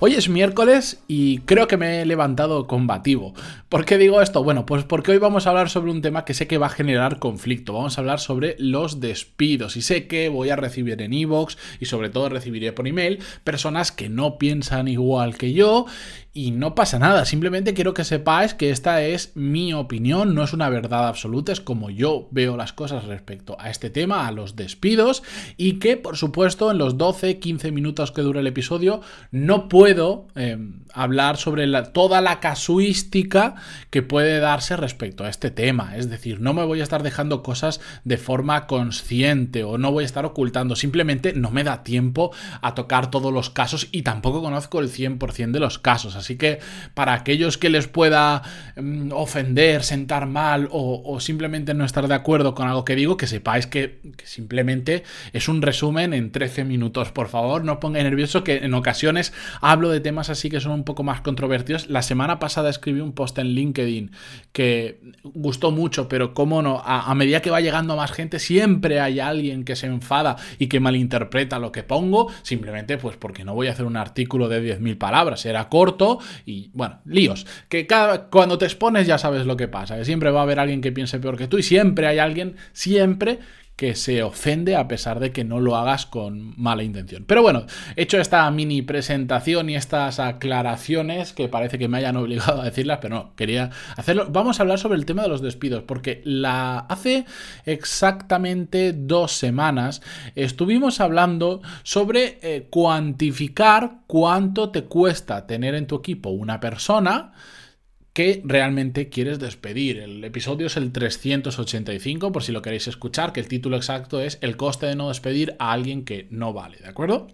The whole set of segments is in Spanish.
Hoy es miércoles y creo que me he levantado combativo. ¿Por qué digo esto? Bueno, pues porque hoy vamos a hablar sobre un tema que sé que va a generar conflicto. Vamos a hablar sobre los despidos y sé que voy a recibir en iVoox y sobre todo recibiré por email personas que no piensan igual que yo y no pasa nada, simplemente quiero que sepáis que esta es mi opinión, no es una verdad absoluta, es como yo veo las cosas respecto a este tema, a los despidos, y que por supuesto en los 12-15 minutos que dura el episodio no puedo eh, hablar sobre toda la casuística que puede darse respecto a este tema, es decir, no me voy a estar dejando cosas de forma consciente o no voy a estar ocultando, simplemente no me da tiempo a tocar todos los casos y tampoco conozco el 100% de los casos. Así que para aquellos que les pueda mm, ofender, sentar mal o, simplemente no estar de acuerdo con algo que digo, que sepáis que, simplemente es un resumen en 13 minutos. Por favor, no pongáis nervioso que en ocasiones hablo de temas así que son un poco más controvertidos. La semana pasada escribí un post en LinkedIn que gustó mucho, pero cómo no, a, a medida que va llegando más gente, siempre hay alguien que se enfada y que malinterpreta lo que pongo, simplemente pues porque no voy a hacer un artículo de 10.000 palabras, era corto y bueno, líos. Que cada, cuando te expones ya sabes lo que pasa, que siempre va a haber alguien que piense peor que tú y siempre hay alguien, siempre que se ofende a pesar de que no lo hagas con mala intención. Pero bueno, hecho esta mini presentación y estas aclaraciones que parece que me hayan obligado a decirlas, pero no, quería hacerlo. Vamos a hablar sobre el tema de los despidos, porque la hace exactamente dos semanas estuvimos hablando sobre eh, cuantificar cuánto te cuesta tener en tu equipo una persona que realmente quieres despedir. El episodio es el 385, por si lo queréis escuchar, que el título exacto es El coste de no despedir a alguien que no vale, ¿de acuerdo?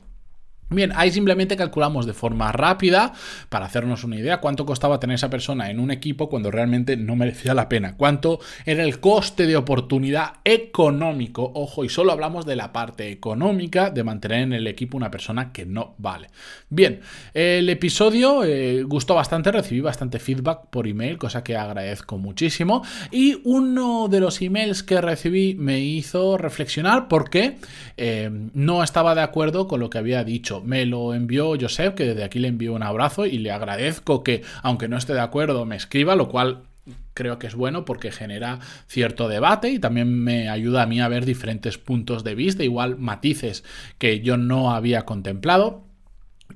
Bien, ahí simplemente calculamos de forma rápida para hacernos una idea cuánto costaba tener esa persona en un equipo cuando realmente no merecía la pena, cuánto era el coste de oportunidad económico, ojo, y solo hablamos de la parte económica de mantener en el equipo una persona que no vale. Bien, el episodio eh, gustó bastante, recibí bastante feedback por email, cosa que agradezco muchísimo, y uno de los emails que recibí me hizo reflexionar porque eh, no estaba de acuerdo con lo que había dicho me lo envió Josep, que desde aquí le envío un abrazo y le agradezco que, aunque no esté de acuerdo, me escriba, lo cual creo que es bueno porque genera cierto debate y también me ayuda a mí a ver diferentes puntos de vista, igual matices que yo no había contemplado.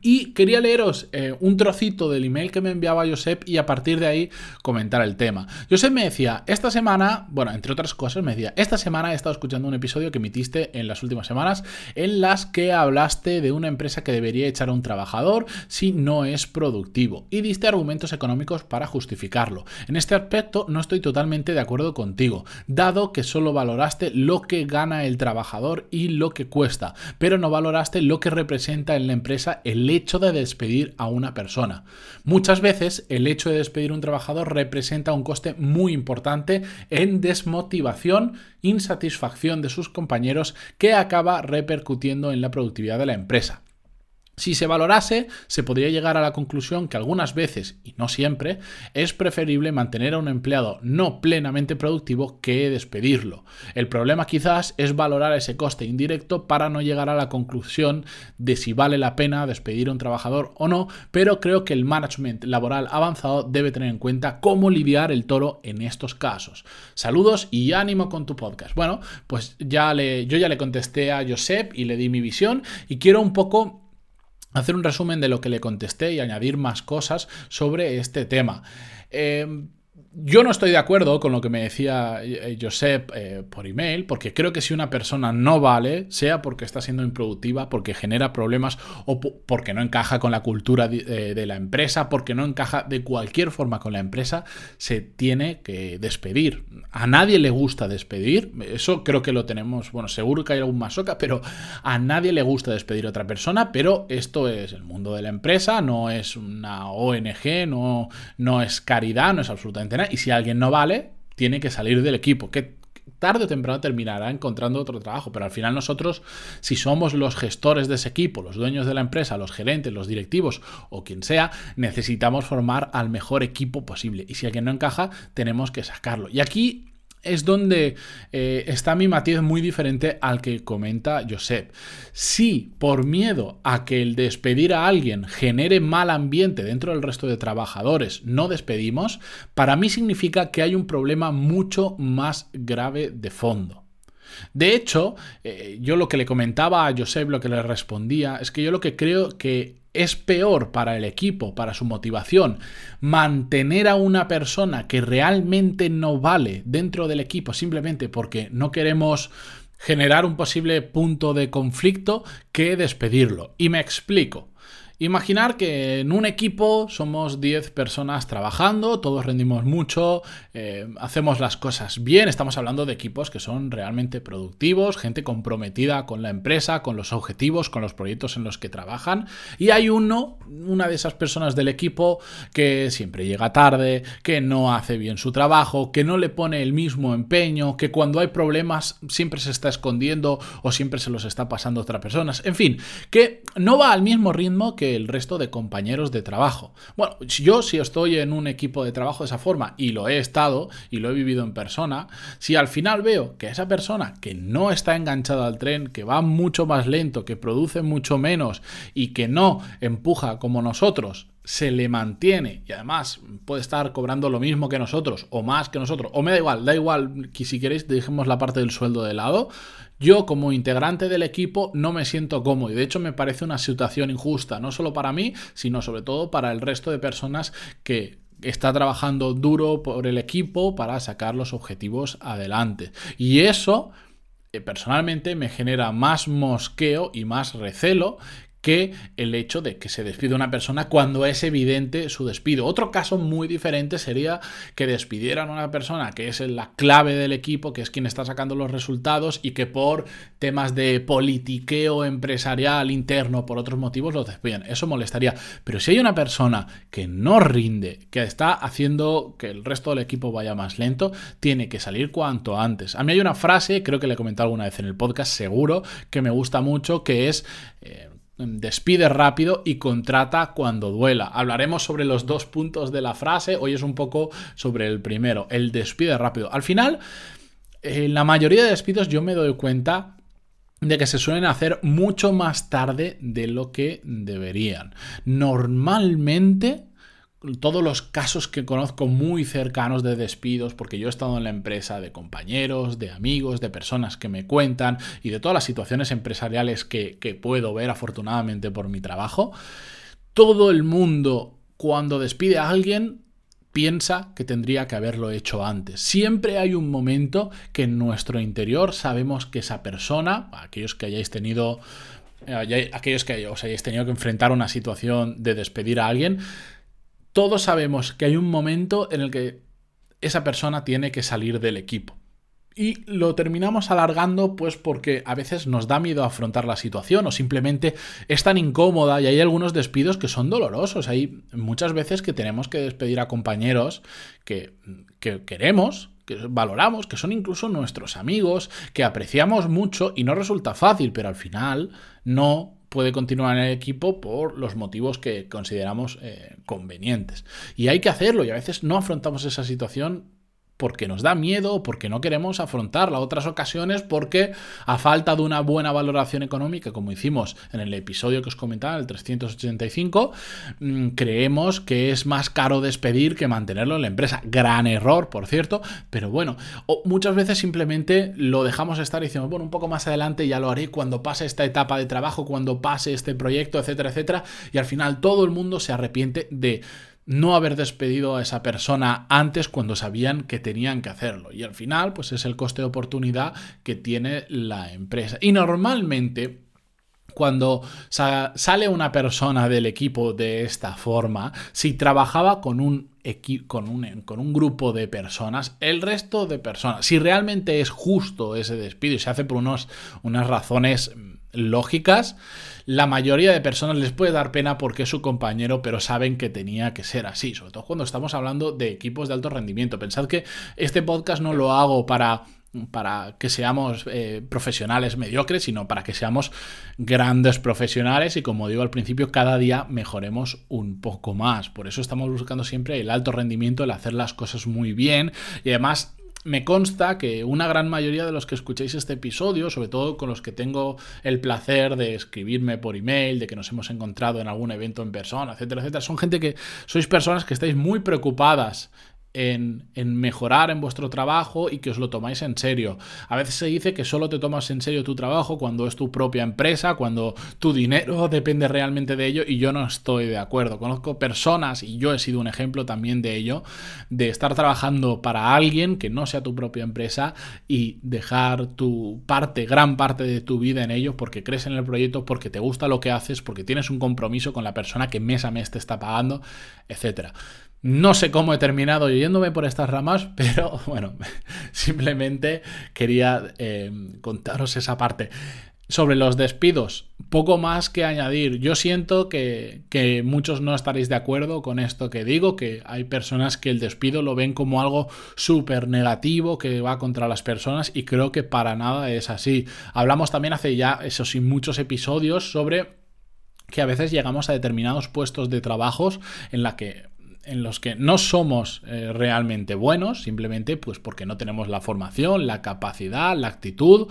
Y quería leeros eh, un trocito del email que me enviaba Josep y a partir de ahí comentar el tema. Josep me decía, esta semana, bueno, entre otras cosas, me decía, esta semana he estado escuchando un episodio que emitiste en las últimas semanas en las que hablaste de una empresa que debería echar a un trabajador si no es productivo y diste argumentos económicos para justificarlo. En este aspecto no estoy totalmente de acuerdo contigo, dado que solo valoraste lo que gana el trabajador y lo que cuesta, pero no valoraste lo que representa en la empresa el el hecho de despedir a una persona. Muchas veces el hecho de despedir a un trabajador representa un coste muy importante en desmotivación, insatisfacción de sus compañeros que acaba repercutiendo en la productividad de la empresa. Si se valorase, se podría llegar a la conclusión que algunas veces, y no siempre, es preferible mantener a un empleado no plenamente productivo que despedirlo. El problema quizás es valorar ese coste indirecto para no llegar a la conclusión de si vale la pena despedir a un trabajador o no, pero creo que el management laboral avanzado debe tener en cuenta cómo lidiar el toro en estos casos. Saludos y ánimo con tu podcast. Bueno, pues ya le, yo ya le contesté a Josep y le di mi visión y quiero un poco hacer un resumen de lo que le contesté y añadir más cosas sobre este tema. Eh, yo no estoy de acuerdo con lo que me decía eh, Josep eh, por email, porque creo que si una persona no vale, sea porque está siendo improductiva, porque genera problemas o porque no encaja con la cultura eh, de, la empresa, porque no encaja de cualquier forma con la empresa, se tiene que despedir. A nadie le gusta despedir, eso creo que lo tenemos, bueno, seguro que hay algún masoca, pero a nadie le gusta despedir a otra persona, pero esto es el mundo de la empresa, no es una ONG, no, no es caridad, no es absolutamente nada y si alguien no vale, tiene que salir del equipo, que tarde o temprano terminará encontrando otro trabajo, pero al final nosotros, si somos los gestores de ese equipo, los dueños de la empresa, los gerentes, los directivos o quien sea, necesitamos formar al mejor equipo posible. Y si alguien no encaja, tenemos que sacarlo. Y aquí es donde eh, está mi matiz muy diferente al que comenta Josep. Si por miedo a que el despedir a alguien genere mal ambiente dentro del resto de trabajadores no despedimos, para mí significa que hay un problema mucho más grave de fondo. De hecho, eh, yo lo que le comentaba a Josep, lo que le respondía, es que yo lo que creo que es peor para el equipo, para su motivación, mantener a una persona que realmente no vale dentro del equipo simplemente porque no queremos generar un posible punto de conflicto que despedirlo. Y me explico. Imaginar que en un equipo somos 10 personas trabajando, todos rendimos mucho, eh, hacemos las cosas bien, estamos hablando de equipos que son realmente productivos, gente comprometida con la empresa, con los objetivos, con los proyectos en los que trabajan, y hay uno, una de esas personas del equipo que siempre llega tarde, que no hace bien su trabajo, que no le pone el mismo empeño, que cuando hay problemas siempre se está escondiendo o siempre se los está pasando a otras personas, en fin, que no va al mismo ritmo que el resto de compañeros de trabajo. Bueno, yo si estoy en un equipo de trabajo de esa forma y lo he estado y lo he vivido en persona, si al final veo que esa persona que no está enganchada al tren, que va mucho más lento, que produce mucho menos y que no empuja como nosotros, se le mantiene y además puede estar cobrando lo mismo que nosotros o más que nosotros, o me da igual, da igual que si queréis dejemos la parte del sueldo de lado, yo como integrante del equipo no me siento cómodo y de hecho me parece una situación injusta, no solo para mí, sino sobre todo para el resto de personas que está trabajando duro por el equipo para sacar los objetivos adelante. Y eso eh, personalmente me genera más mosqueo y más recelo que el hecho de que se despide una persona cuando es evidente su despido. Otro caso muy diferente sería que despidieran a una persona que es la clave del equipo, que es quien está sacando los resultados y que por temas de politiqueo empresarial interno, por otros motivos, los despiden. Eso molestaría. Pero si hay una persona que no rinde, que está haciendo que el resto del equipo vaya más lento, tiene que salir cuanto antes. A mí hay una frase, creo que le he comentado alguna vez en el podcast, seguro, que me gusta mucho, que es... Eh, despide rápido y contrata cuando duela. Hablaremos sobre los dos puntos de la frase, hoy es un poco sobre el primero, el despide rápido. Al final, en la mayoría de despidos yo me doy cuenta de que se suelen hacer mucho más tarde de lo que deberían. Normalmente todos los casos que conozco muy cercanos de despidos, porque yo he estado en la empresa de compañeros, de amigos, de personas que me cuentan y de todas las situaciones empresariales que, que puedo ver afortunadamente por mi trabajo, todo el mundo cuando despide a alguien piensa que tendría que haberlo hecho antes. Siempre hay un momento que en nuestro interior sabemos que esa persona, aquellos que hayáis tenido eh, aquellos que os hayáis tenido que enfrentar una situación de despedir a alguien, todos sabemos que hay un momento en el que esa persona tiene que salir del equipo. Y lo terminamos alargando pues porque a veces nos da miedo afrontar la situación o simplemente es tan incómoda y hay algunos despidos que son dolorosos. Hay muchas veces que tenemos que despedir a compañeros que, que queremos, que valoramos, que son incluso nuestros amigos, que apreciamos mucho y no resulta fácil, pero al final no puede continuar en el equipo por los motivos que consideramos eh, convenientes. Y hay que hacerlo y a veces no afrontamos esa situación porque nos da miedo, porque no queremos afrontarla. Otras ocasiones porque a falta de una buena valoración económica, como hicimos en el episodio que os comentaba, el 385, mm, creemos que es más caro despedir que mantenerlo en la empresa. Gran error, por cierto, pero bueno, muchas veces simplemente lo dejamos estar y decimos, bueno, un poco más adelante ya lo haré cuando pase esta etapa de trabajo, cuando pase este proyecto, etcétera, etcétera, y al final todo el mundo se arrepiente de no haber despedido a esa persona antes cuando sabían que tenían que hacerlo. Y al final, pues es el coste de oportunidad que tiene la empresa. Y normalmente cuando sale una persona del equipo de esta forma, si trabajaba con un, con un, con un grupo de personas, el resto de personas, si realmente es justo ese despido y se hace por unos, unas razones lógicas, la mayoría de personas les puede dar pena porque es su compañero, pero saben que tenía que ser así, sobre todo cuando estamos hablando de equipos de alto rendimiento. Pensad que este podcast no lo hago para para que seamos eh, profesionales mediocres, sino para que seamos grandes profesionales y como digo al principio, cada día mejoremos un poco más. Por eso estamos buscando siempre el alto rendimiento, el hacer las cosas muy bien y además me consta que una gran mayoría de los que escucháis este episodio, sobre todo con los que tengo el placer de escribirme por email, de que nos hemos encontrado en algún evento en persona, etcétera, etcétera, son gente que sois personas que estáis muy preocupadas en, mejorar en vuestro trabajo y que os lo tomáis en serio. A veces se dice que solo te tomas en serio tu trabajo cuando es tu propia empresa, cuando tu dinero depende realmente de ello y yo no estoy de acuerdo. Conozco personas, y yo he sido un ejemplo también de ello, de estar trabajando para alguien que no sea tu propia empresa y dejar tu parte, gran parte de tu vida en ello porque crees en el proyecto, porque te gusta lo que haces, porque tienes un compromiso con la persona que mes a mes te está pagando, etcétera. No sé cómo he terminado yéndome por estas ramas, pero bueno, simplemente quería eh, contaros esa parte. Sobre los despidos, poco más que añadir. Yo siento que, que, muchos no estaréis de acuerdo con esto que digo, que hay personas que el despido lo ven como algo súper negativo, que va contra las personas, y creo que para nada es así. Hablamos también hace ya, eso sí, muchos episodios sobre que a veces llegamos a determinados puestos de trabajos en la que en los que no somos eh, realmente buenos, simplemente pues porque no tenemos la formación, la capacidad, la actitud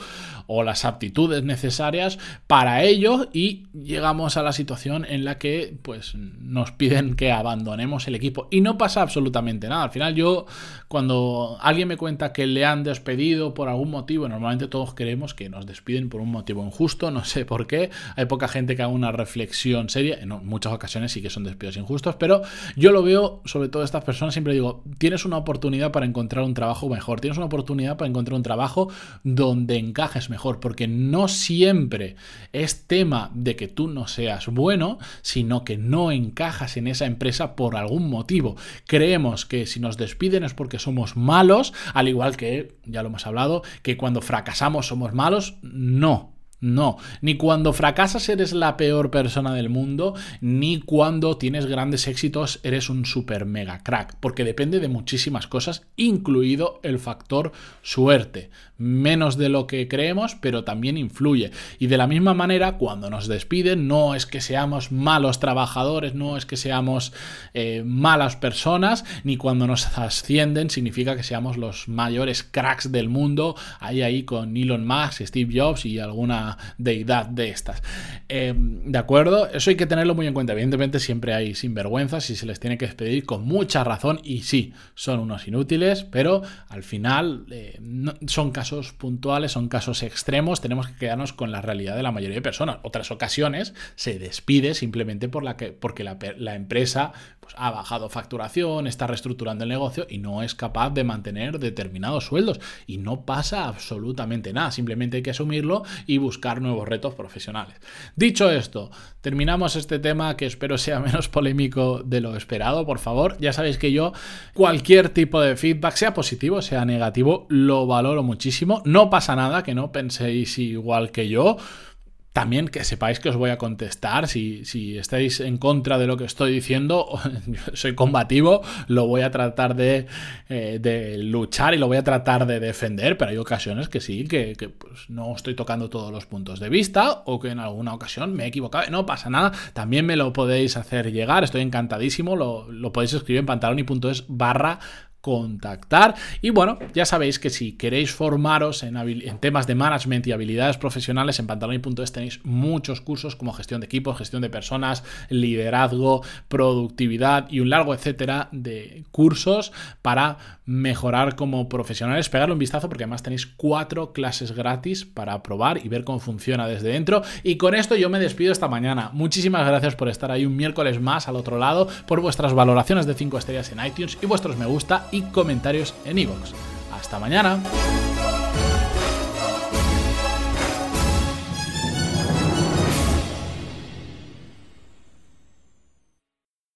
o las aptitudes necesarias para ello y llegamos a la situación en la que pues nos piden que abandonemos el equipo. Y no pasa absolutamente nada. Al final yo cuando alguien me cuenta que le han despedido por algún motivo, normalmente todos creemos que nos despiden por un motivo injusto, no sé por qué, hay poca gente que haga una reflexión seria, en muchas ocasiones sí que son despidos injustos, pero yo lo veo sobre todo estas personas, siempre digo, tienes una oportunidad para encontrar un trabajo mejor, tienes una oportunidad para encontrar un trabajo donde encajes mejor, porque no siempre es tema de que tú no seas bueno, sino que no encajas en esa empresa por algún motivo. Creemos que si nos despiden es porque somos malos, al igual que, ya lo hemos hablado, que cuando fracasamos somos malos, no. No, ni cuando fracasas eres la peor persona del mundo, ni cuando tienes grandes éxitos eres un super mega crack, porque depende de muchísimas cosas, incluido el factor suerte. Menos de lo que creemos, pero también influye. Y de la misma manera, cuando nos despiden, no es que seamos malos trabajadores, no es que seamos eh, malas personas, ni cuando nos ascienden significa que seamos los mayores cracks del mundo, ahí ahí con Elon Musk, Steve Jobs y alguna deidad de estas. Em, ¿De acuerdo? Eso hay que tenerlo muy en cuenta. Evidentemente siempre hay sinvergüenzas y se les tiene que despedir con mucha razón y sí, son unos inútiles, pero al final eh, son casos puntuales, son casos extremos, tenemos que quedarnos con la realidad de la mayoría de personas. Otras ocasiones se despide simplemente por la que, porque la, la empresa pues, ha bajado facturación, está reestructurando el negocio y no es capaz de mantener determinados sueldos. Y no pasa absolutamente nada, simplemente hay que asumirlo y buscar nuevos retos profesionales. Dicho esto, terminamos este tema que espero sea menos polémico de lo esperado, por favor. Ya sabéis que yo cualquier tipo de feedback, sea positivo, sea negativo, lo valoro muchísimo. No pasa nada que no penséis igual que yo. También que sepáis que os voy a contestar. Si, si, estáis en contra de lo que estoy diciendo, soy combativo, lo voy a tratar de, eh, de, luchar y lo voy a tratar de defender, pero hay ocasiones que sí, que, pues, no estoy tocando todos los puntos de vista o que en alguna ocasión me he equivocado. No pasa nada, también me lo podéis hacer llegar, estoy encantadísimo, lo, lo podéis escribir en pantaloni.es barra contactar. Y bueno, ya sabéis que si queréis formaros en, temas de management y habilidades profesionales, en pantaloni.es tenéis muchos cursos como gestión de equipos, gestión de personas, liderazgo, productividad y un largo etcétera de cursos para mejorar como profesionales. Pegarle un vistazo porque además tenéis cuatro clases gratis para probar y ver cómo funciona desde dentro. Y con esto yo me despido esta mañana. Muchísimas gracias por estar ahí un miércoles más al otro lado, por vuestras valoraciones de 5 estrellas en iTunes y vuestros me gusta y comentarios en iVoox. Hasta mañana.